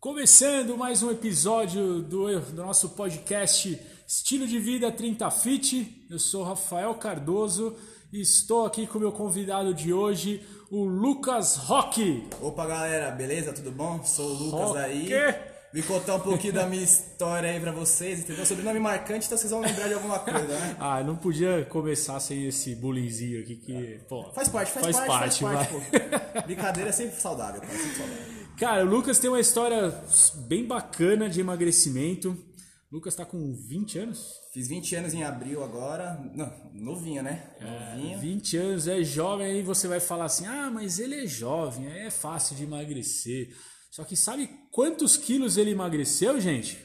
Começando mais um episódio do, do, nosso podcast Estilo de Vida 30 Fit. Eu sou Rafael Cardoso e estou aqui com o meu convidado de hoje, o Lucas Roque. Opa galera, beleza? Tudo bom? Sou o Lucas Roque. aí. Vim contar um pouquinho da minha história aí pra vocês, entendeu? Sobrenome marcante, então vocês vão lembrar de alguma coisa, né? ah, não podia começar sem esse bullyingzinho aqui que, pô... Faz parte, faz, faz parte, parte, faz parte, Brincadeira é sempre saudável, cara, sempre saudável. Cara, o Lucas tem uma história bem bacana de emagrecimento. O Lucas tá com 20 anos? Fiz 20 anos em abril agora. Não, novinho, né? É, novinho. 20 anos, é jovem, aí você vai falar assim: ah, mas ele é jovem, é fácil de emagrecer. Só que sabe quantos quilos ele emagreceu, gente?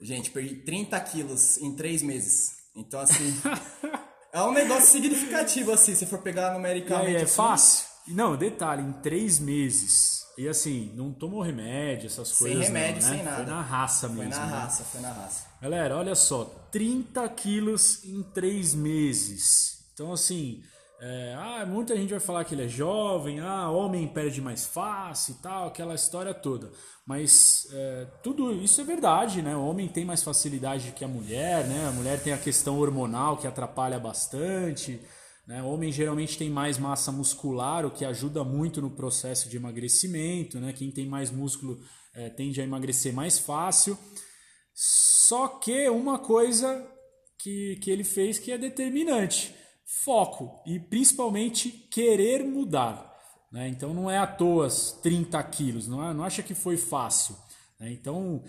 Gente, perdi 30 quilos em 3 meses. Então, assim. é um negócio significativo, assim, se for pegar numericamente. Aí, é assim. fácil? Não, detalhe, em 3 meses. E assim, não tomou remédio, essas coisas. Sem remédio, não, né? sem nada. Foi na raça mesmo. Foi na né? raça, foi na raça. Galera, olha só, 30 quilos em 3 meses. Então, assim, é, ah, muita gente vai falar que ele é jovem, ah, homem perde mais fácil e tal, aquela história toda. Mas é, tudo isso é verdade, né? O homem tem mais facilidade que a mulher, né? A mulher tem a questão hormonal que atrapalha bastante. Né? Homem geralmente tem mais massa muscular, o que ajuda muito no processo de emagrecimento. Né? Quem tem mais músculo é, tende a emagrecer mais fácil. Só que uma coisa que, que ele fez que é determinante: foco e principalmente querer mudar. Né? Então não é à toa 30 quilos, não, é, não acha que foi fácil. Né? Então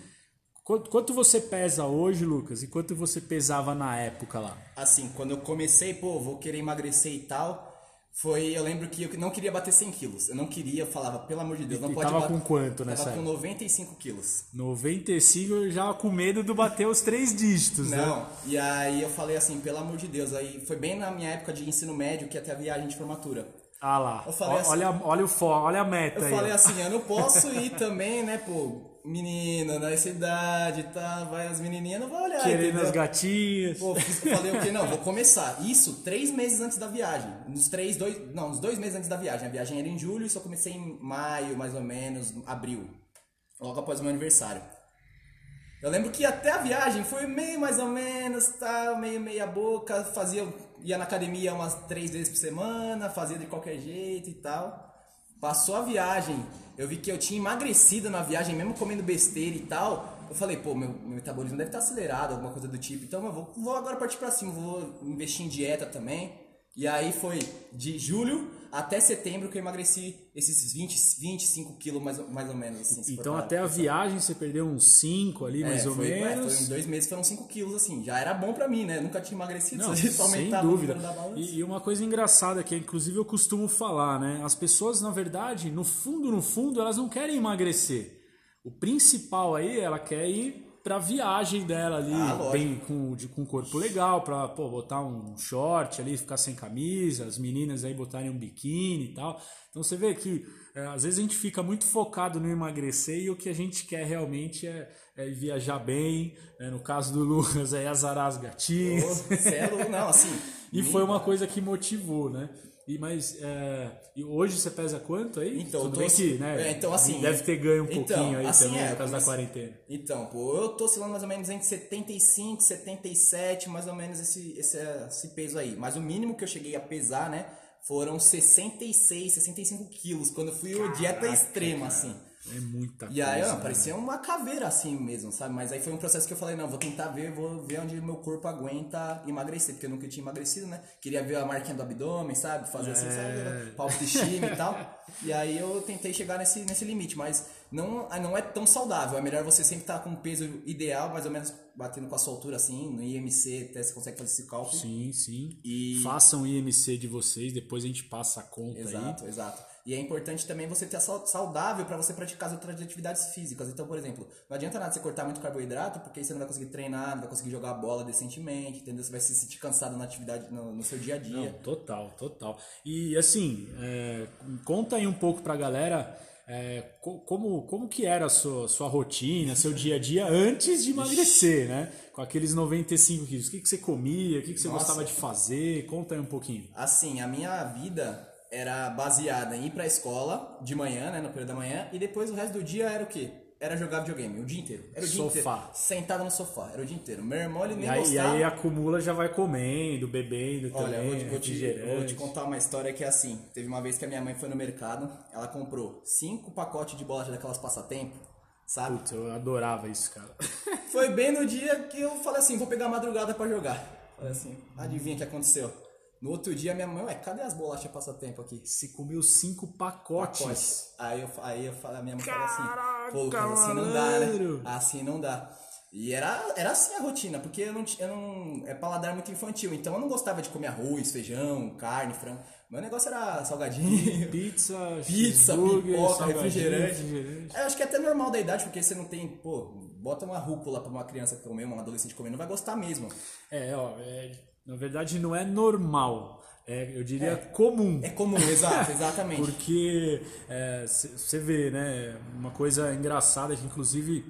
Quanto, quanto você pesa hoje, Lucas, e quanto você pesava na época lá? Assim, quando eu comecei, pô, vou querer emagrecer e tal, foi, eu lembro que eu não queria bater 100 quilos. Eu não queria, eu falava, pelo amor de Deus, não e pode tava bater. com quanto nessa Tava com 95 quilos. 95, eu já com medo de bater os três dígitos, não, né? Não, e aí eu falei assim, pelo amor de Deus, aí foi bem na minha época de ensino médio, que até a viagem de formatura. Ah lá, olha, assim, olha, o for, olha a meta Eu aí. falei assim, eu não posso ir também, né, pô, menina nessa idade, tá? Vai as menininhas, não vai olhar. Querendo as gatinhas. Pô, falei o quê? Não, vou começar. Isso três meses antes da viagem. Nos três, dois. Não, uns dois meses antes da viagem. A viagem era em julho e só comecei em maio, mais ou menos, abril. Logo após o meu aniversário. Eu lembro que até a viagem foi meio mais ou menos, tá? Meio meia boca. Fazia. Ia na academia umas três vezes por semana, fazia de qualquer jeito e tal. Passou a viagem, eu vi que eu tinha emagrecido na viagem, mesmo comendo besteira e tal. Eu falei, pô, meu, meu metabolismo deve estar acelerado, alguma coisa do tipo. Então eu vou, vou agora partir pra cima, vou investir em dieta também. E aí foi de julho até setembro que eu emagreci esses 20, 25 quilos mais, mais ou menos. Assim, então até a viagem você perdeu uns 5 ali, mais é, ou foi, menos. É, foi em dois meses foram 5 quilos, assim. Já era bom pra mim, né? Nunca tinha emagrecido, Não, só sem dúvida. E, e, uma coisa engraçada que inclusive eu costumo falar, né? As pessoas, na verdade, no fundo, no fundo, elas não querem emagrecer. O principal aí, ela quer ir pra viagem dela ali, ah, bem com, de, com corpo legal, pra pô, botar um short ali, ficar sem camisa, as meninas aí botarem um biquíni e tal. Então você vê que é, às vezes a gente fica muito focado no emagrecer e o que a gente quer realmente é, é viajar bem. Né? No caso do Lucas, é azarar as gatinhas. Oh, céu, não, assim. e foi uma coisa que motivou, né? E mas é, e hoje você pesa quanto aí? Então, Tudo tô, bem que, né? É, então assim, deve ter ganho um então, pouquinho aí assim, também é, por causa da quarentena. Então, pô, eu tô oscilando mais ou menos entre 75, 77, mais ou menos esse, esse, esse peso aí. Mas o mínimo que eu cheguei a pesar, né, foram 66, 65 quilos, quando eu fui Caraca, dieta extrema, cara. assim. É muita E aí, coisa, ó, parecia uma caveira assim mesmo, sabe? Mas aí foi um processo que eu falei, não, vou tentar ver, vou ver onde meu corpo aguenta emagrecer, porque eu nunca tinha emagrecido, né? Queria ver a marquinha do abdômen, sabe? Fazer assim, É. sabe? Pra autoestima e tal. E aí eu tentei chegar nesse, nesse limite, mas não, não é tão saudável. É melhor você sempre estar com um peso ideal, mais ou menos batendo com a sua altura assim, no IMC, até você consegue fazer esse cálculo. Sim, sim. E- Façam o IMC de vocês, depois a gente passa a conta Exato, exato. E é importante também você ter sau- saudável para você praticar as outras atividades físicas. Então, por exemplo, não adianta nada você cortar muito carboidrato, porque aí você não vai conseguir treinar, não vai conseguir jogar bola decentemente, entendeu? Você vai se sentir cansado na atividade, no, no seu dia a aí. dia. Não, total, total. E assim, é, conta aí um pouco pra galera é, co- como, como que era a sua, sua rotina, seu dia a dia antes de emagrecer, né? Com aqueles 95 quilos. O que, que você comia, o que, que você Nossa. gostava de fazer? Conta aí um pouquinho. Assim, a minha vida era baseada em ir pra escola de manhã, né, no período da manhã, e depois o resto do dia era o quê? Era jogar videogame o dia inteiro. Era o dia Sofá. inteiro. Sentado no sofá, era o dia inteiro. Meu irmão, ele nem E aí, e gostava. aí acumula, já vai comendo, bebendo Olha, eu também, vou te, vou, te, refrigerante. vou te contar uma história que é assim. Teve uma vez que a minha mãe foi no mercado, ela comprou cinco pacotes de bolacha daquelas passatempo, sabe? Putz, eu adorava isso, cara. Foi bem no dia que eu falei assim, vou pegar a madrugada pra jogar. Falei assim, adivinha o que aconteceu? No outro dia minha mãe, ué, cadê as bolachas passatempo aqui? Você comeu cinco pacotes. Pacotes. Aí eu, aí eu falei, a minha mãe falou assim, pô, assim não dá, né? malandro. Assim não dá. E era, era assim a rotina, porque eu não, eu não. É paladar muito infantil, então eu não gostava de comer arroz, feijão, carne, frango. Meu negócio era salgadinho. Pizza, Pizza, pipoca, refrigerante. refrigerante. Eu acho que é até normal da idade, porque você não tem, pô, bota uma rúcula pra uma criança comer, uma adolescente comer, não vai gostar mesmo. É, ó, é, na verdade não é normal. É, eu diria comum. É comum, exato, exatamente. Porque você vê, né? Uma coisa engraçada que, inclusive,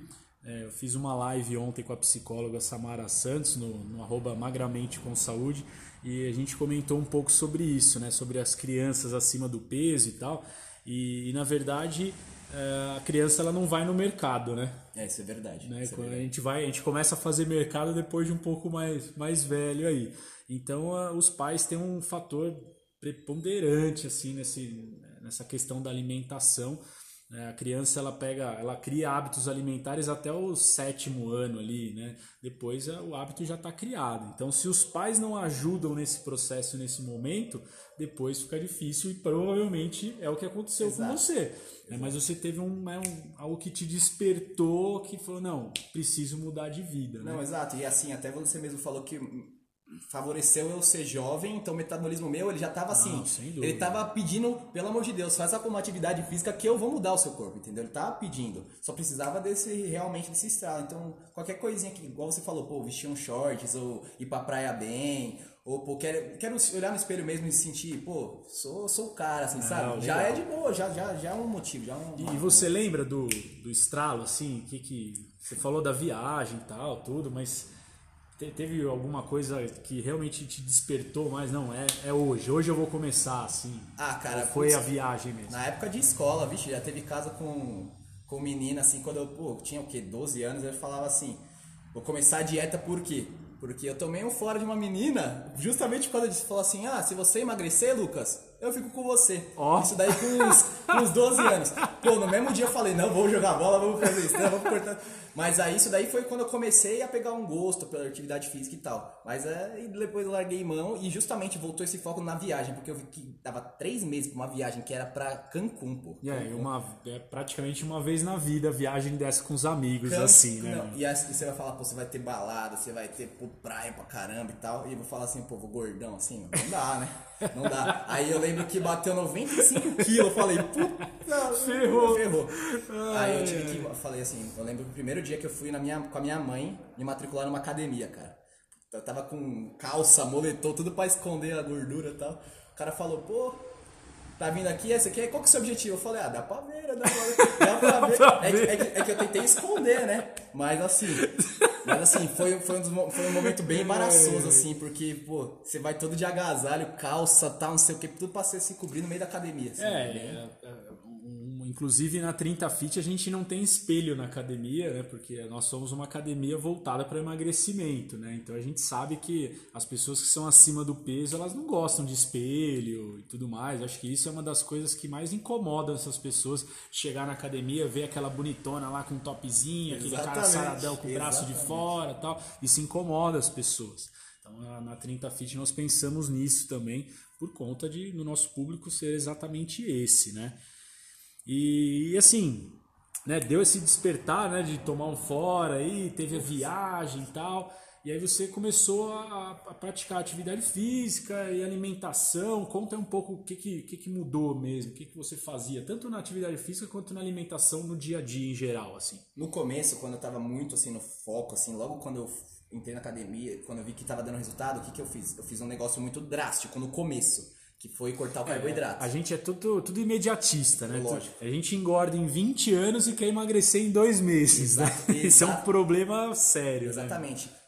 é, eu fiz uma live ontem com a psicóloga Samara Santos, no, no arroba magramente com saúde, e a gente comentou um pouco sobre isso, né? Sobre as crianças acima do peso e tal. E, e, na verdade, é, a criança ela não vai no mercado, né? É, isso é verdade. né? isso é Quando a verdade. gente vai, a gente começa a fazer mercado depois de um pouco mais, mais velho aí. Então a- os pais têm um fator preponderante assim nesse, nessa questão da alimentação. Né? A criança ela pega, ela cria hábitos alimentares até o sétimo ano ali, né? Depois é, o hábito já está criado. Então se os pais não ajudam nesse processo nesse momento, depois fica difícil e provavelmente é o que aconteceu com Exato. você. né? Mas você teve um, né, um- algo que te despertou que falou, não, preciso mudar de vida. Né? Não, exato. E assim, até você mesmo falou que favoreceu eu ser jovem, então o metabolismo meu, ele já tava assim. sem dúvida. Ele tava pedindo, pelo amor de Deus, faz alguma atividade física que eu vou mudar o seu corpo, entendeu? Ele tava pedindo. Só precisava desse realmente desse estralo. Então, qualquer coisinha que, igual você falou, pô, vestir um shorts, ou ir pra praia bem, ou pô, quero, quero olhar no espelho mesmo e sentir, pô, sou, sou o cara, assim, sabe? Já legal. é de boa, já, já, já é um motivo, já é um. E você lembra do, do estralo, assim, que, que você falou da viagem e tal, tudo, mas teve alguma coisa que realmente te despertou mais? Não, é, é hoje, hoje eu vou começar, assim. Ah, cara, foi putz, a viagem mesmo? Na época de escola, vixe, já teve casa com, com menina, assim, quando eu pô, tinha o quê? 12 anos, eu falava assim, vou começar a dieta por quê? Porque eu tomei um fora de uma menina, justamente quando ela falou assim, ah, se você emagrecer, Lucas, eu fico com você. Ó. Isso daí com uns, com uns 12 anos. Pô, no mesmo dia eu falei, não, vou jogar bola, vamos fazer isso, né, vamos cortar. Mas aí isso daí foi quando eu comecei a pegar um gosto pela atividade física e tal. Mas é, e depois eu larguei mão e justamente voltou esse foco na viagem, porque eu vi que dava três meses pra uma viagem que era pra Cancún, pô. E aí, uma, é praticamente uma vez na vida a viagem dessa com os amigos, Can- assim, né? Não, e assim, você vai falar, pô, você vai ter balada, você vai ter pô, praia pra caramba e tal. E eu vou falar assim, pô, vou gordão assim, não dá, né? Não dá. Aí eu lembro que bateu 95 quilos, eu falei, puta, Ferrou. ferrou. Aí eu tive que, eu falei assim, eu lembro o primeiro dia que eu fui na minha, com a minha mãe me matricular numa academia, cara. Eu tava com calça, moletom, tudo pra esconder a gordura e tal. O cara falou, pô, tá vindo aqui, esse aqui, qual que é o seu objetivo? Eu falei, ah, dá pra ver, né? dá pra ver. Dá pra ver. pra É, que, ver. é que- é que eu tentei esconder, né? Mas assim, mas assim, foi, foi, um, foi um momento bem embaraçoso, assim, porque, pô, você vai todo de agasalho, calça, tal, não sei o que, tudo pra você se cobrir no meio da academia. Assim, É, né? é, é, inclusive na 30 Fit a gente não tem espelho na academia, né? Porque nós somos uma academia voltada para emagrecimento, né? Então a gente sabe que as pessoas que são acima do peso, elas não gostam de espelho e tudo mais. Acho que isso é uma das coisas que mais incomodam essas pessoas chegar na academia, ver aquela bonitona lá com um topzinho, aquele cara saradão com o braço de exatamente. fora, tal. Isso incomoda as pessoas. Então na, na 30 Fit nós pensamos nisso também por conta de no nosso público ser exatamente esse, né? E, e, assim, né, deu esse despertar, né, de tomar um fora aí, teve a viagem e tal. E aí você começou a, a praticar atividade física e alimentação. Conta um pouco o que, que, que, que mudou mesmo, o que, que você fazia, tanto na atividade física quanto na alimentação no dia a dia em geral, assim. No começo, quando eu tava muito assim no foco, assim, logo quando eu entrei na academia, quando eu vi que tava dando resultado, o que que eu fiz? Eu fiz um negócio muito drástico no começo, que foi cortar o carboidrato. A gente é tudo, tudo imediatista, né? Lógico. A gente engorda em 20 anos e quer emagrecer em dois meses, Exato, né? Isso é um exato. problema sério, né?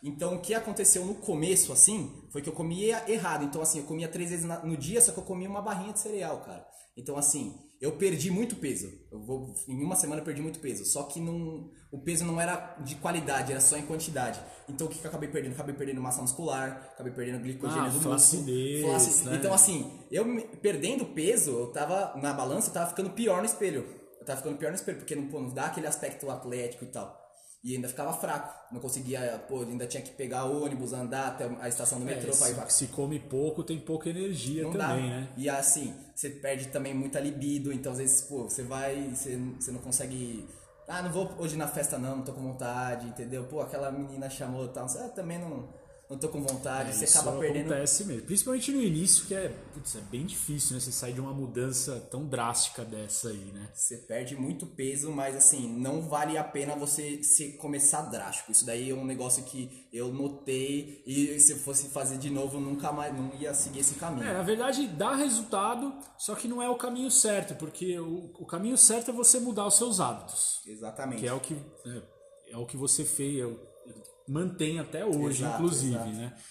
Então, o que aconteceu no começo, assim, foi que eu comia errado. Então, assim, eu comia três vezes no dia, só que eu comia uma barrinha de cereal, cara. Então, assim, eu perdi muito peso. Eu vou, em uma semana eu perdi muito peso. Só que não, o peso não era de qualidade, era só em quantidade. Então, o que, que eu acabei perdendo? Acabei perdendo massa muscular, acabei perdendo glicogênio ah, do flacidez, músculo. Né? Então, assim, eu perdendo peso, eu tava na balança, eu tava ficando pior no espelho. Eu tava ficando pior no espelho, porque não, pô, não dá aquele aspecto atlético e tal. E ainda ficava fraco. Não conseguia, pô, ainda tinha que pegar ônibus, andar até a estação do metrô é, pra ir pra... Se come pouco, tem pouca energia não também, dá. né? E assim, você perde também muita libido, então às vezes, pô, você vai, você, você não consegue. Ah, não vou hoje na festa não, não tô com vontade, entendeu? Pô, aquela menina chamou e tal. Você ah, também não não tô com vontade, É, você acaba perdendo. acontece mesmo. Principalmente no início, que é, putz, é bem difícil, né? Você sair de uma mudança tão drástica dessa aí, né? Você perde muito peso, mas assim, não vale a pena você se começar drástico. Isso daí é um negócio que eu notei e se eu fosse fazer de novo, eu nunca mais não ia seguir esse caminho. É, na verdade dá resultado, só que não é o caminho certo, porque o, o caminho certo é você mudar os seus hábitos. Exatamente. Que é o que, é, é o que você fez, é o- mantém até hoje, Exato, inclusive,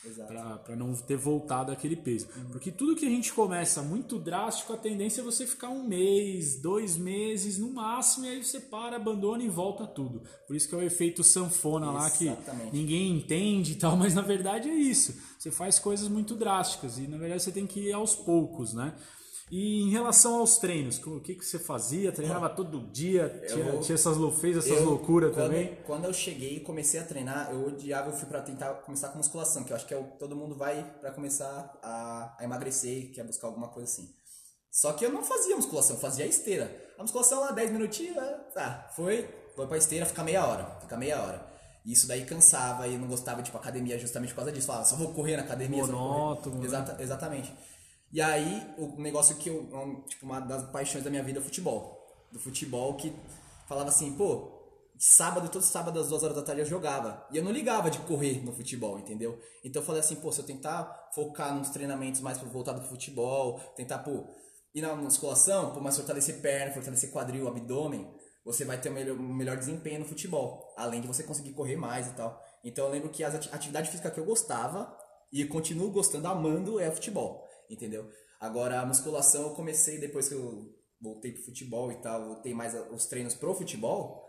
exato, né? pra não ter voltado aquele peso. Porque tudo que a gente começa muito drástico, a tendência é você ficar um mês, dois meses no máximo, e aí você para, abandona e volta tudo. Por isso que é o efeito sanfona lá que Exatamente. ninguém entende e tal, mas na verdade é isso. Você faz coisas muito drásticas e na verdade você tem que ir aos poucos, né? E em relação aos treinos, o que, que você fazia? Treinava todo dia? Tinha, Eu- tinha essas, fez essas Eu, loucuras quando, também? Quando eu cheguei e comecei a treinar, eu odiava, eu fui pra tentar começar com musculação, que eu acho que é o todo mundo vai pra começar a, a emagrecer, quer buscar alguma coisa assim. Só que eu não fazia musculação, eu fazia a esteira. A musculação lá, 10 minutinhos, né? tá, foi, foi pra esteira, fica meia hora, fica meia hora. E Isso daí cansava e eu não gostava de ir pra academia justamente por causa disso. Falava, só vou correr na academia. Monótono, né? Exata, exatamente. E aí, o negócio que eu, um, tipo, uma das paixões da minha vida é o futebol. Do futebol que falava assim, pô, sábado, todo sábado às duas horas da tarde eu jogava. E eu não ligava de correr no futebol, entendeu? Então eu falei assim, pô, se eu tentar focar nos treinamentos mais voltado pro futebol, tentar, pô, ir na musculação, pô, mais fortalecer perna, fortalecer quadril, abdômen, você vai ter um melhor, um melhor desempenho no futebol. Além de você conseguir correr mais e tal. Então eu lembro que ati- atividade física que eu gostava e continuo gostando, amando, é futebol, entendeu? Agora a musculação eu comecei depois que eu voltei pro futebol e tal, voltei mais os treinos pro futebol,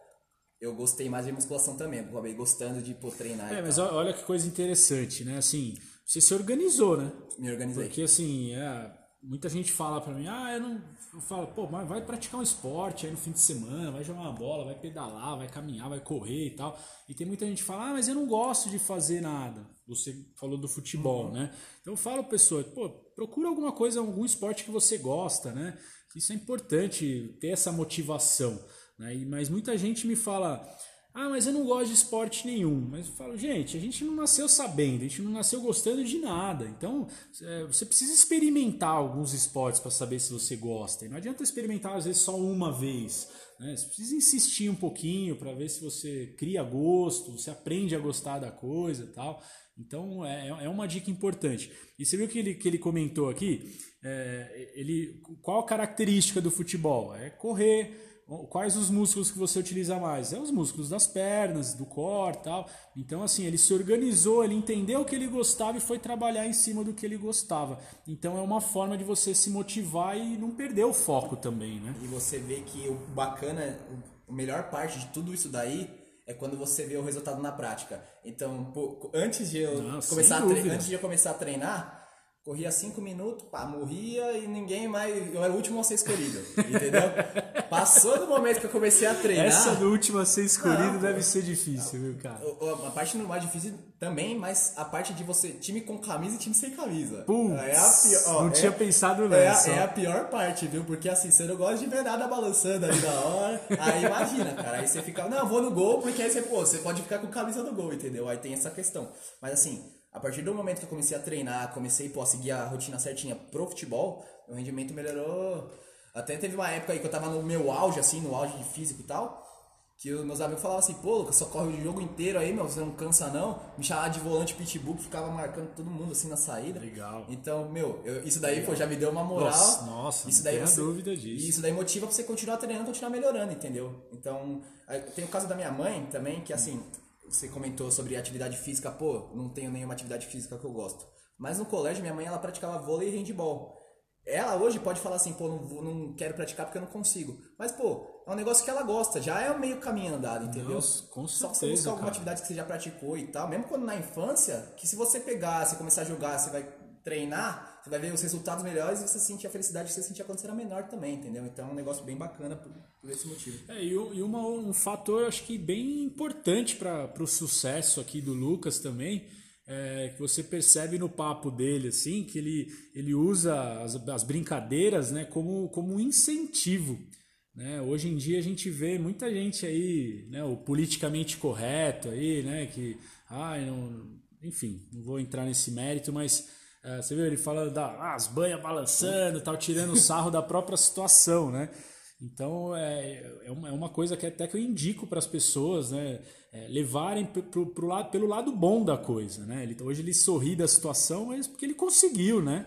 eu gostei mais de musculação também, eu acabei gostando de pô, treinar É, e mas olha que coisa interessante, né? Assim, você se organizou, né? Me organizei. Porque assim, é, muita gente fala pra mim, ah, eu não. Eu falo, pô, mas vai praticar um esporte aí no fim de semana, vai jogar uma bola, vai pedalar, vai caminhar, vai correr e tal. E tem muita gente que fala, ah, mas eu não gosto de fazer nada. Você falou do futebol, né? Então eu falo, pessoa, pô, procura alguma coisa, algum esporte que você gosta, né? Isso é importante ter essa motivação. Né? Mas muita gente me fala, ah, mas eu não gosto de esporte nenhum. Mas eu falo, gente, a gente não nasceu sabendo, a gente não nasceu gostando de nada. Então, é, você precisa experimentar alguns esportes para saber se você gosta. E não adianta experimentar, às vezes, só uma vez. Né? Você precisa insistir um pouquinho para ver se você cria gosto, você aprende a gostar da coisa tal. Então, é, é uma dica importante. E você viu que ele, que ele comentou aqui? É, ele, qual a característica do futebol? É correr. Quais os músculos que você utiliza mais? É os músculos das pernas, do core tal. Então, assim, ele se organizou, ele entendeu o que ele gostava e foi trabalhar em cima do que ele gostava. Então, é uma forma de você se motivar e não perder o foco também, né? E você vê que o bacana, a melhor parte de tudo isso daí é quando você vê o resultado na prática. Então, antes de eu Não, começar antes de eu começar a treinar, corria cinco minutos, pá, morria e ninguém mais, eu era o último a ser escolhido, entendeu? Passou do momento que eu comecei a treinar. Essa do último a ser escolhido Não, deve ser difícil, viu, cara? O- A parte mais difícil também, mas a parte de você, time com camisa e time sem camisa. Putz, é a pior, ó, não é- tinha pensado é, nessa. a- é a pior parte, viu? Porque assim, você não gosta de ver nada balançando ali na hora. Aí imagina, cara. Aí você fica, não, vou no gol, porque aí você, pô, você pode ficar com camisa no gol, entendeu? Aí tem essa questão. Mas assim, a partir do momento que eu comecei a treinar, comecei pô, a seguir a rotina certinha pro futebol, o rendimento melhorou. Até teve uma época aí que eu tava no meu auge, assim, no auge de físico e tal. Que os meus amigos falavam assim, pô, Lucas, só corre o jogo inteiro aí, meu, você não cansa não. Me chamava de volante pitbull, que ficava marcando todo mundo assim na saída. Legal. Então, meu, eu- isso daí, pô, já me deu uma moral. Nossa, nossa, isso não daí tenha você- dúvida disso. E isso daí motiva pra você continuar treinando, continuar melhorando, entendeu? Então, tem o caso da minha mãe também, que assim, você comentou sobre atividade física, pô, não tenho nenhuma atividade física que eu gosto. Mas no colégio, minha mãe, ela praticava vôlei e handball. Ela hoje pode falar assim, pô, não, não quero praticar porque eu não consigo. Mas, pô, é um negócio que ela gosta, já é meio caminho andado, entendeu? Nossa, com certeza, Só que você buscar alguma atividade que você já praticou e tal, mesmo quando na infância, que se você pegar, se começar a jogar, você vai treinar, você vai ver os resultados melhores e você sentir a felicidade que você sentia quando você era menor também, entendeu? Então é um negócio bem bacana por, por esse motivo. É, e e uma- um fator, acho que bem importante para o sucesso aqui do Lucas também, é que você percebe no papo dele, assim, que ele, ele usa as, as brincadeiras né, como, como um incentivo. Né? Hoje em dia a gente vê muita gente aí, né, o politicamente correto aí, né, que, ai, não, enfim, não vou entrar nesse mérito, mas é, você viu ele falando das as banhas balançando, tal, tirando sarro da própria situação, né? Então é, é uma é uma coisa que até que eu indico para as pessoas, né, é, levarem pro, pro lado, pelo lado bom da coisa, né? Ele, hoje ele sorri da situação, mas porque ele conseguiu, né?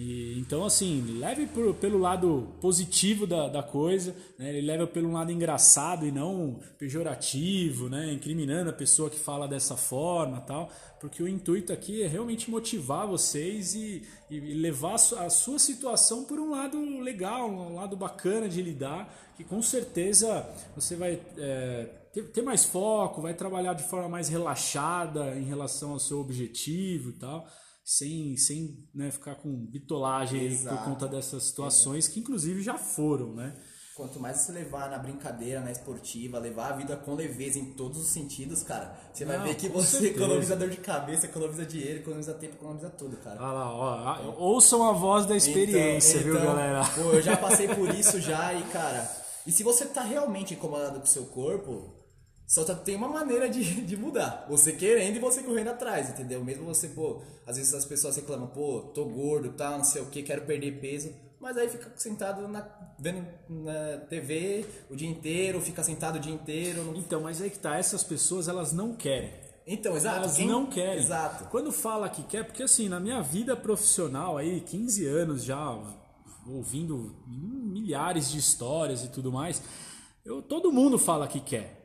E, então, assim, leve por- pelo lado positivo da, da coisa, né? ele leva pelo lado engraçado e não pejorativo, né? incriminando a pessoa que fala dessa forma tal, porque o intuito aqui é realmente motivar vocês e, e levar a su- a sua situação por um lado legal, um lado bacana de lidar, que com certeza você vai é, ter mais foco, vai trabalhar de forma mais relaxada em relação ao seu objetivo e tal sem, sem né, ficar com bitolagem por conta dessas situações que inclusive já foram, né? Quanto mais você levar na brincadeira, na esportiva, levar a vida com leveza em todos os sentidos, cara, você vai Não, ver que você certeza. economiza dor de cabeça, economiza dinheiro, economiza tempo, economiza tudo, cara. Olha lá, ó, a- ouçam a voz da experiência, Então- viu, então, galera? Pô, eu já passei por isso já e, cara. E se você tá realmente incomodado com o seu corpo, só tá- tem uma maneira de, de mudar. Você querendo e você correndo atrás, entendeu? Mesmo você, pô, às vezes as pessoas reclamam, pô, tô gordo, tal, não sei o que, quero perder peso. Mas aí fica sentado na, vendo na TV o dia inteiro, fica sentado o dia inteiro. não- Então, mas aí que tá, essas pessoas elas não querem. Então, exato. Elas quem- não querem. Exato. Quando fala que quer, porque assim, na minha vida profissional aí, 15 anos já ouvindo milhares de histórias e tudo mais, eu, todo mundo fala que quer.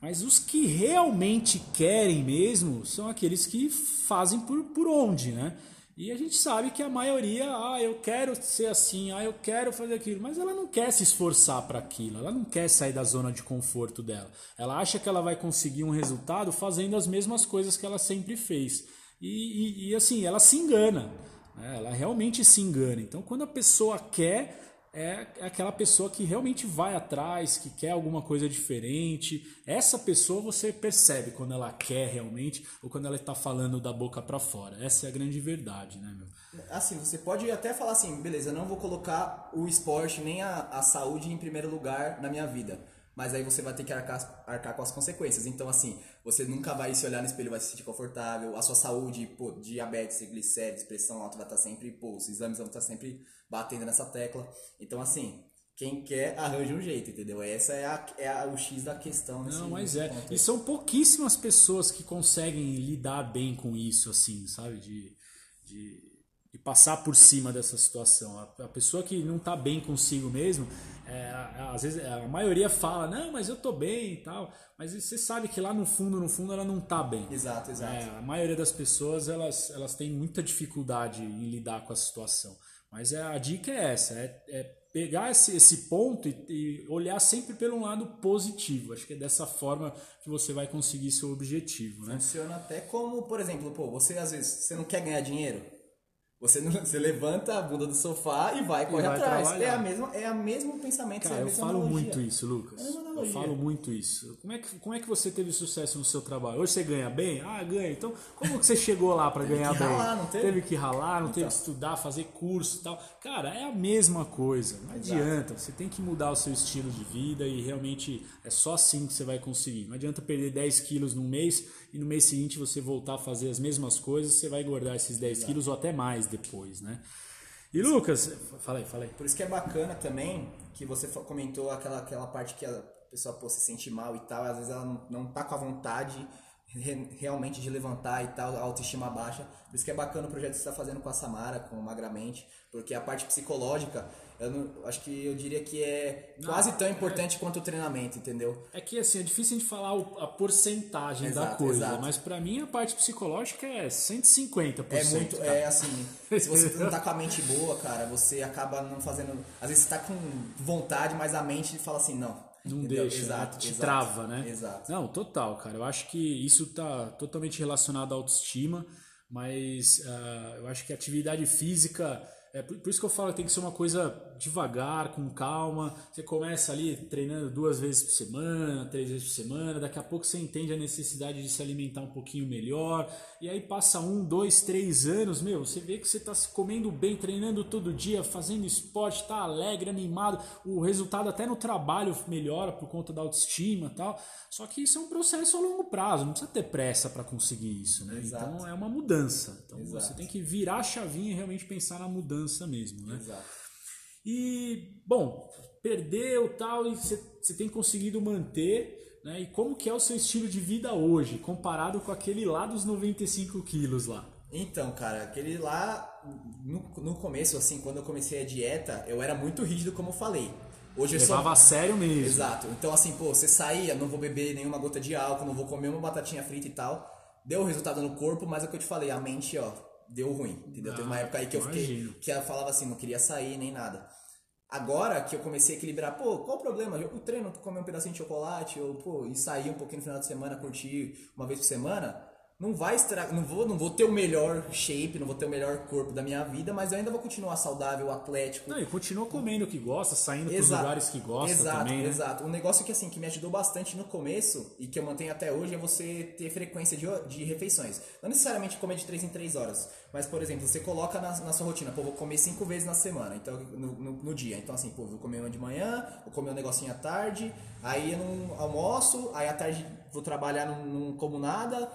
Mas os que realmente querem mesmo são aqueles que fazem por, por onde, né? E a gente sabe que a maioria, ah, eu quero ser assim, ah, eu quero fazer aquilo, mas ela não quer se esforçar para aquilo, ela não quer sair da zona de conforto dela. Ela acha que ela vai conseguir um resultado fazendo as mesmas coisas que ela sempre fez. E, e- e, assim, ela se engana, né? ela realmente se engana. Então, quando a pessoa quer, é é aquela pessoa que realmente vai atrás, que quer alguma coisa diferente. Essa pessoa você percebe quando ela quer realmente ou quando ela está falando da boca para fora. Essa é a grande verdade, né, meu? Assim, você pode até falar assim, beleza, não vou colocar o esporte nem a, a saúde em primeiro lugar na minha vida. Mas aí você vai ter que arcar, arcar com as consequências. Então, assim, você nunca vai se olhar no espelho e vai se sentir confortável. A sua saúde, pô, diabetes, triglicérides, pressão alta vai estar sempre, pô, os exames vão estar sempre batendo nessa tecla. Então, assim, quem quer arranja um jeito, entendeu? Essa é, a, é a- o X da questão. Nesse, Não, mas é. E são pouquíssimas pessoas que conseguem lidar bem com isso, assim, sabe? De, de, de passar por cima dessa situação. A, a pessoa que não tá bem consigo mesmo, é, às vezes a maioria fala, não, mas eu tô bem e tal. Mas você sabe que lá no fundo, no fundo, ela não tá bem. Exato, exato. É, a maioria das pessoas elas, elas têm muita dificuldade em lidar com a situação. Mas é, a dica é essa: é, é pegar esse, esse ponto e, e olhar sempre pelo lado positivo. Acho que é dessa forma que você vai conseguir seu objetivo. Né? Funciona até como, por exemplo, pô, você às vezes você não quer ganhar dinheiro. Você, não, você levanta a bunda do sofá e vai correr vai atrás. trabalhar. É a mesma, é a mesmo pensamento, é Cara, a eu falo analogia. muito isso, Lucas. É Eu falo muito isso. Como é, que, como é que você teve sucesso no seu trabalho? Hoje você ganha bem? Ah, ganha. Então, como que você chegou lá para ganhar que bem? ralar, não teve? que ralar, não teve Então. que estudar, fazer curso e tal. Cara, é a mesma coisa. Não adianta. Você tem que mudar o seu estilo de vida e realmente é só assim que você vai conseguir. Não adianta perder 10 quilos num mês e no mês seguinte você voltar a fazer as mesmas coisas, você vai engordar esses 10 quilos ou até mais depois, né? E Lucas, fala aí, fala aí. Por isso que é bacana também que você comentou aquela, aquela parte que a pessoa pô, se sente mal e tal, às vezes ela não, não tá com a vontade re- realmente de levantar e tal, a autoestima baixa. Por isso que é bacana o projeto que você está fazendo com a Samara, com o Magramente, porque a parte psicológica, eu não, acho que eu diria que é quase tão importante quanto o treinamento, entendeu? É que assim, é difícil a gente falar a porcentagem da Exato, coisa, exato. mas pra mim a parte psicológica é 150%. É muito, cara. é assim, se você não tá com a mente boa, cara, você acaba não fazendo. Às vezes você tá com vontade, mas a mente fala assim, não. Não entendeu? deixa, exato, né? te exato, trava, né? Exato. Não, total, cara. Eu acho que isso tá totalmente relacionado à autoestima, mas ah, eu acho que a atividade física. É por, por isso que eu falo que tem que ser uma coisa devagar, com calma. Você começa ali treinando duas vezes por semana, três vezes por semana, daqui a pouco você entende a necessidade de se alimentar um pouquinho melhor. E aí passa um, dois, três anos, meu, você vê que você está se comendo bem, treinando todo dia, fazendo esporte, tá alegre, animado. O resultado até no trabalho melhora por conta da autoestima e tal. Só que isso é um processo a longo prazo, não precisa ter pressa para conseguir isso, né? Exato. Então é uma mudança. Então Exato. você tem que virar a chavinha e realmente pensar na mudança mesmo, né? Exato. E, bom, perdeu tal, e você tem conseguido manter, né? E como que é o seu estilo de vida hoje, comparado com aquele lá dos 95 quilos lá? Então, cara, aquele lá, no, no começo, assim, quando eu comecei a dieta, eu era muito rígido, como eu falei. Hoje eu Levava a sou. sério mesmo. Exato. Então, assim, pô, você saía, não vou beber nenhuma gota de álcool, não vou comer uma batatinha frita e tal. Deu resultado no corpo, mas é o que eu te falei, a mente, ó, deu ruim, entendeu? Teve uma Ah, época aí que eu fiquei, imagino. que eu falava assim, não queria sair nem nada. Agora que eu comecei a equilibrar, pô, qual o problema? Eu treino, comer um pedacinho de chocolate, ou, pô, e sair um pouquinho no final de semana, curtir uma vez por semana, não vai estragar, não vou, não vou ter o melhor shape, não vou ter o melhor corpo da minha vida, mas eu ainda vou continuar saudável, atlético, Não, e continua comendo o que gosta, saindo Exato. lugares que gosta exato, também, né? Exato. Um negócio que assim que me ajudou bastante no começo e que eu mantenho até hoje é você ter frequência de, de refeições. Não necessariamente comer de 3 em 3 horas, mas por exemplo, você coloca na, na sua rotina, pô, vou comer 5 vezes na semana, então no, no, no dia. Então assim, pô, vou comer uma de manhã, vou comer um negocinho à tarde, aí eu não almoço, aí à tarde vou trabalhar, não, não como nada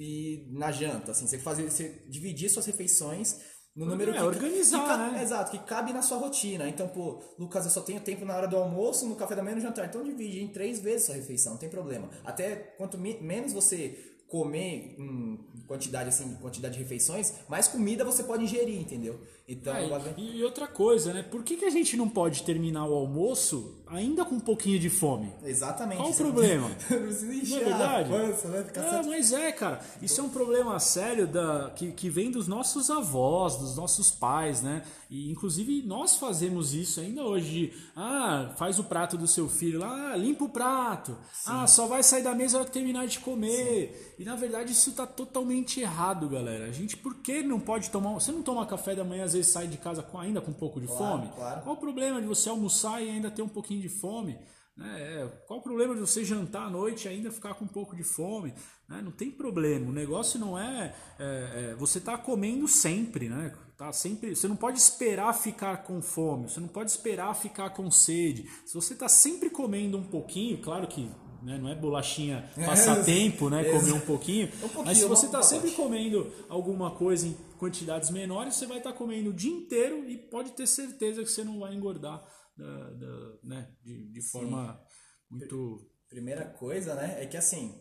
e na janta, assim, você fazer você dividir suas refeições no número É, que organizar, que né? Exato, que cabe na sua rotina. Então, pô, Lucas, eu só tenho tempo na hora do almoço, no café da manhã no jantar. Então, divide em três vezes sua refeição, não tem problema. Até quanto menos você comer em quantidade assim, quantidade de refeições, mais comida você pode ingerir, entendeu? Então, É, agora- e, e outra coisa, né? Por que, que a gente não pode terminar o almoço ainda com um pouquinho de fome? exatamente. Qual o problema? Não precisa é encher a verdade? pança, né? Ficar Ah, mas é, cara. Isso é um problema sério da, que, que vem dos nossos avós, dos nossos pais, né? E inclusive nós fazemos isso ainda hoje. Ah, faz o prato do seu filho lá, ah, limpa o prato. Ah, só vai sair da mesa na hora que terminar de comer. E na verdade isso tá totalmente errado, galera. A gente, por que não pode tomar. Você não toma café da manhã, às vezes sai de casa com, ainda com um pouco de Claro, fome? claro. Qual o problema de você almoçar e ainda ter um pouquinho de fome? né? É, qual o problema de você jantar à noite e ainda ficar com um pouco de fome? né? Não tem problema. O negócio não é, é, é, você tá comendo sempre, né? Tá sempre. Você não pode esperar ficar com fome. Você não pode esperar ficar com sede. Se você tá sempre comendo um pouquinho, claro que né, não é bolachinha passatempo, né? Comer um pouquinho. pouquinho, mas se você um tá pacote. sempre comendo alguma coisa em quantidades menores, você vai estar comendo o dia inteiro e pode ter certeza que você não vai engordar da- da- né, de, de forma muito. Primeira coisa, né, é que assim,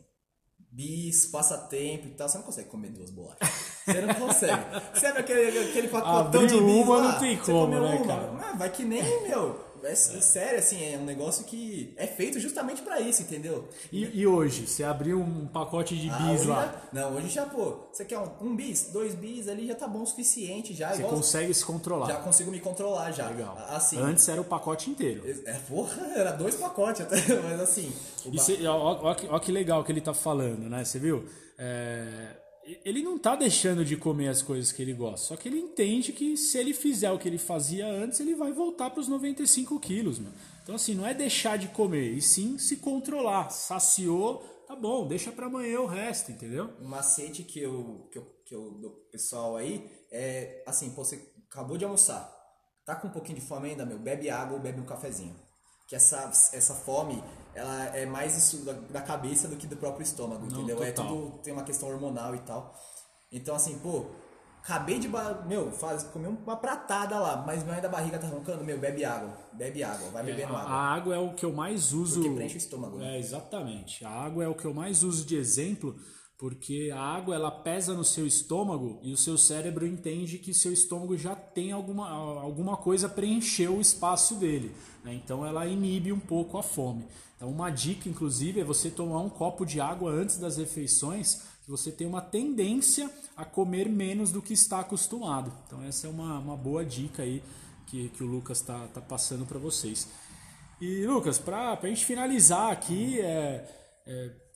bis, passatempo e tal, você não consegue comer duas bolachas. Você não consegue. Sabe aquele, aquele pacotão Abriu de bis uma, lá? não tem como, né, uma? cara? Ah, vai que nem, meu. É, é sério, assim, é um negócio que é feito justamente pra isso, entendeu? E, e hoje, você abriu um pacote de Ah, bis lá. já- não, hoje já, pô, você quer um, um bis, dois bis ali já tá bom o suficiente já. Você igual- consegue se controlar. já consigo me controlar já. Legal. Assim, Antes era o pacote inteiro. é, porra, era dois pacotes até, mas assim. ba- cê- ó, ó, ó que- ó que legal que ele tá falando, né? Você viu? É, ele não tá deixando de comer as coisas que ele gosta, só que ele entende que se ele fizer o que ele fazia antes, ele vai voltar para os 95 quilos, meu. Então, assim, não é deixar de comer, e sim se controlar. Saciou, tá bom, deixa para amanhã o resto, entendeu? um macete que eu, que eu, que eu dou pro pessoal aí é assim, pô, você acabou de almoçar, tá com um pouquinho de fome ainda, meu, bebe água ou bebe um cafezinho. Que essa, essa fome, ela é mais isso da, da cabeça do que do próprio estômago, entendeu? É total. tudo, tem uma questão hormonal e tal. Então assim, pô, acabei de, meu, faz, comer uma pratada lá, mas ainda a barriga tá roncando, meu, bebe água, bebe água, vai bebendo a, água. a água é o que eu mais uso. Porque preenche o estômago, né? É, exatamente. A água é o que eu mais uso de exemplo, porque a água ela pesa no seu estômago e o seu cérebro entende que seu estômago já tem alguma, alguma coisa preencher o espaço dele. Né? Então ela inibe um pouco a fome. Então uma dica, inclusive, é você tomar um copo de água antes das refeições, que você tem uma tendência a comer menos do que está acostumado. Então essa é uma, uma boa dica aí que, que o Lucas está tá passando para vocês. E Lucas, para a gente finalizar aqui, é, é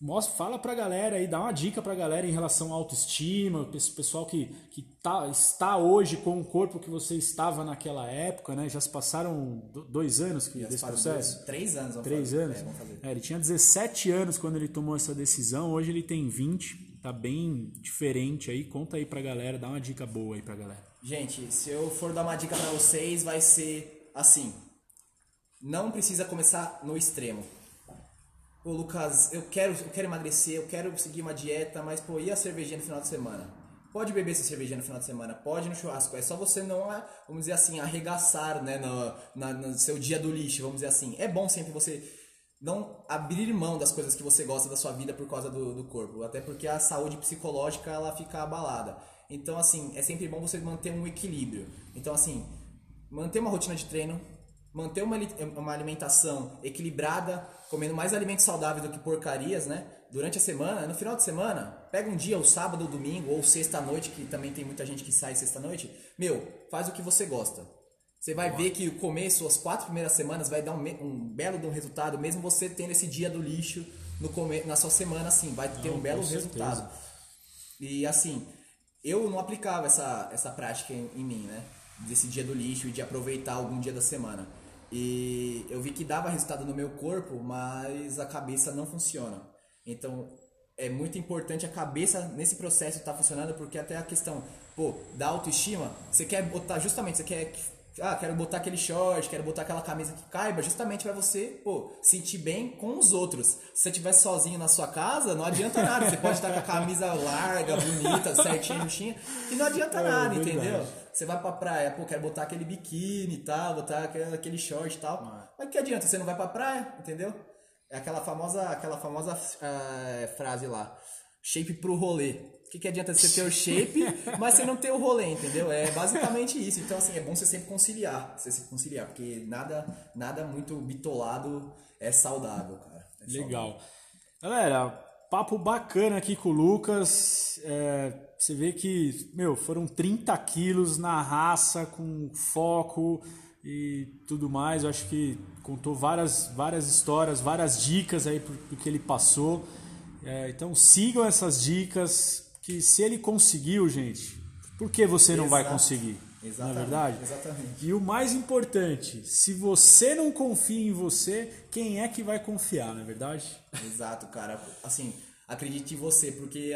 Mostra, fala pra galera aí, dá uma dica pra galera em relação à autoestima, esse pessoal que, que tá, está hoje com o corpo que você estava naquela época, né? Já se passaram dois anos que, desse processo? Dois, três anos. Três fazer. anos. É, é, ele tinha 17 anos quando ele tomou essa decisão, hoje ele tem 20, tá bem diferente aí. Conta aí pra galera, dá uma dica boa aí pra galera. Gente, se eu for dar uma dica pra vocês, vai ser assim. Não precisa começar no extremo Pô, Lucas, eu quero, eu quero emagrecer, eu quero seguir uma dieta, mas, pô, e a cervejinha no final de semana? Pode beber essa cervejinha no final de semana, pode no churrasco. É só você não, vamos dizer assim, arregaçar, né, no, na, no seu dia do lixo, vamos dizer assim. É bom sempre você não abrir mão das coisas que você gosta da sua vida por causa do, do corpo, até porque a saúde psicológica ela fica abalada. Então, assim, é sempre bom você manter um equilíbrio. Então, assim, manter uma rotina de treino, manter uma, uma alimentação equilibrada, comendo mais alimentos saudáveis do que porcarias, né? Durante a semana, no final de semana, pega um dia, o sábado ou domingo, ou sexta-noite, que também tem muita gente que sai sexta-noite, meu, faz o que você gosta. Você vai ver que o começo, as quatro primeiras semanas, vai dar um, um belo um resultado, mesmo você tendo esse dia do lixo no come, na sua semana, assim, vai ter não, um belo resultado. E assim, eu não aplicava essa, essa prática em, em mim, né? Desse dia do lixo e de aproveitar algum dia da semana. E eu vi que dava resultado no meu corpo, mas a cabeça não funciona. Então é muito importante a cabeça nesse processo estar tá funcionando, porque até a questão, pô, da autoestima, você quer botar justamente, você quer ah, quero botar aquele short, quero botar aquela camisa que caiba, justamente para você, pô, sentir bem com os outros. Se você estiver sozinho na sua casa, não adianta nada. Você pode estar com a camisa larga, bonita, certinho, mochinha, e não adianta é, nada, é entendeu? Você vai pra praia, pô, quero botar aquele biquíni e tal, botar aquele short e tal. Ah. Mas que adianta? Você não vai pra praia, entendeu? É aquela famosa, aquela famosa uh, frase lá. Shape pro rolê. O que, que adianta você ter o shape, mas você não ter o rolê, entendeu? É basicamente isso. Então, assim, é bom você sempre conciliar. Você se conciliar, porque nada, nada muito bitolado é saudável, cara. É Legal. Saudável. Galera, papo bacana aqui com o Lucas. É você vê que, meu, foram 30 quilos na raça, com foco e tudo mais. Eu acho que contou várias, várias histórias, várias dicas aí do que ele passou. É, então sigam essas dicas, que se ele conseguiu, gente, por que você não Exato. vai conseguir? Exatamente, não é verdade? Exatamente. E o mais importante, se você não confia em você, quem é que vai confiar, não é verdade? Exato, cara. Assim, acredite em você, porque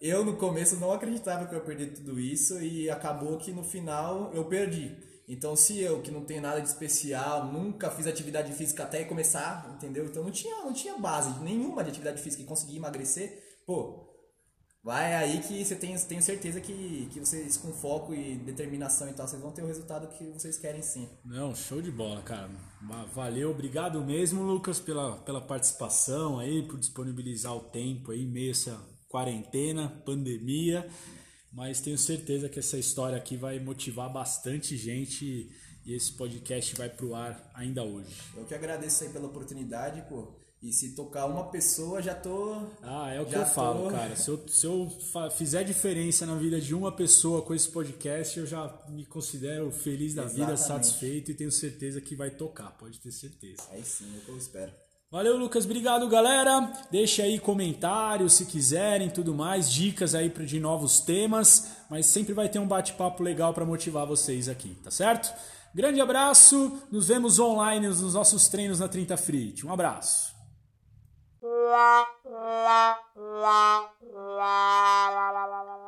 eu no começo não acreditava que eu ia perder tudo isso e acabou que no final eu perdi. Então, se eu, que não tenho nada de especial, nunca fiz atividade física até começar, entendeu? Então, não tinha, não tinha base nenhuma de atividade física e consegui emagrecer, pô, vai aí que você tem, tenho certeza que, que vocês, com foco e determinação e tal, vocês vão ter o resultado que vocês querem sim. Não, show de bola, cara. Valeu, obrigado mesmo, Lucas, pela, pela participação aí, por disponibilizar o tempo aí, meio essa quarentena, pandemia, mas tenho certeza que essa história aqui vai motivar bastante gente e esse podcast vai pro ar ainda hoje. Eu que agradeço aí pela oportunidade, pô. E se tocar uma pessoa, já tô. Ah, é o que eu tô... falo, cara. Se eu, se eu fizer diferença na vida de uma pessoa com esse podcast, eu já me considero feliz da Exatamente. vida, satisfeito e tenho certeza que vai tocar, pode ter certeza. É sim, é o que eu espero. Valeu, Lucas. Obrigado, galera. Deixa aí comentários se quiserem, tudo mais, dicas aí de novos temas, mas sempre vai ter um bate-papo legal para motivar vocês aqui, tá certo? Grande abraço. Nos vemos online nos nossos treinos na 30 Free. Um abraço. la la la la la la la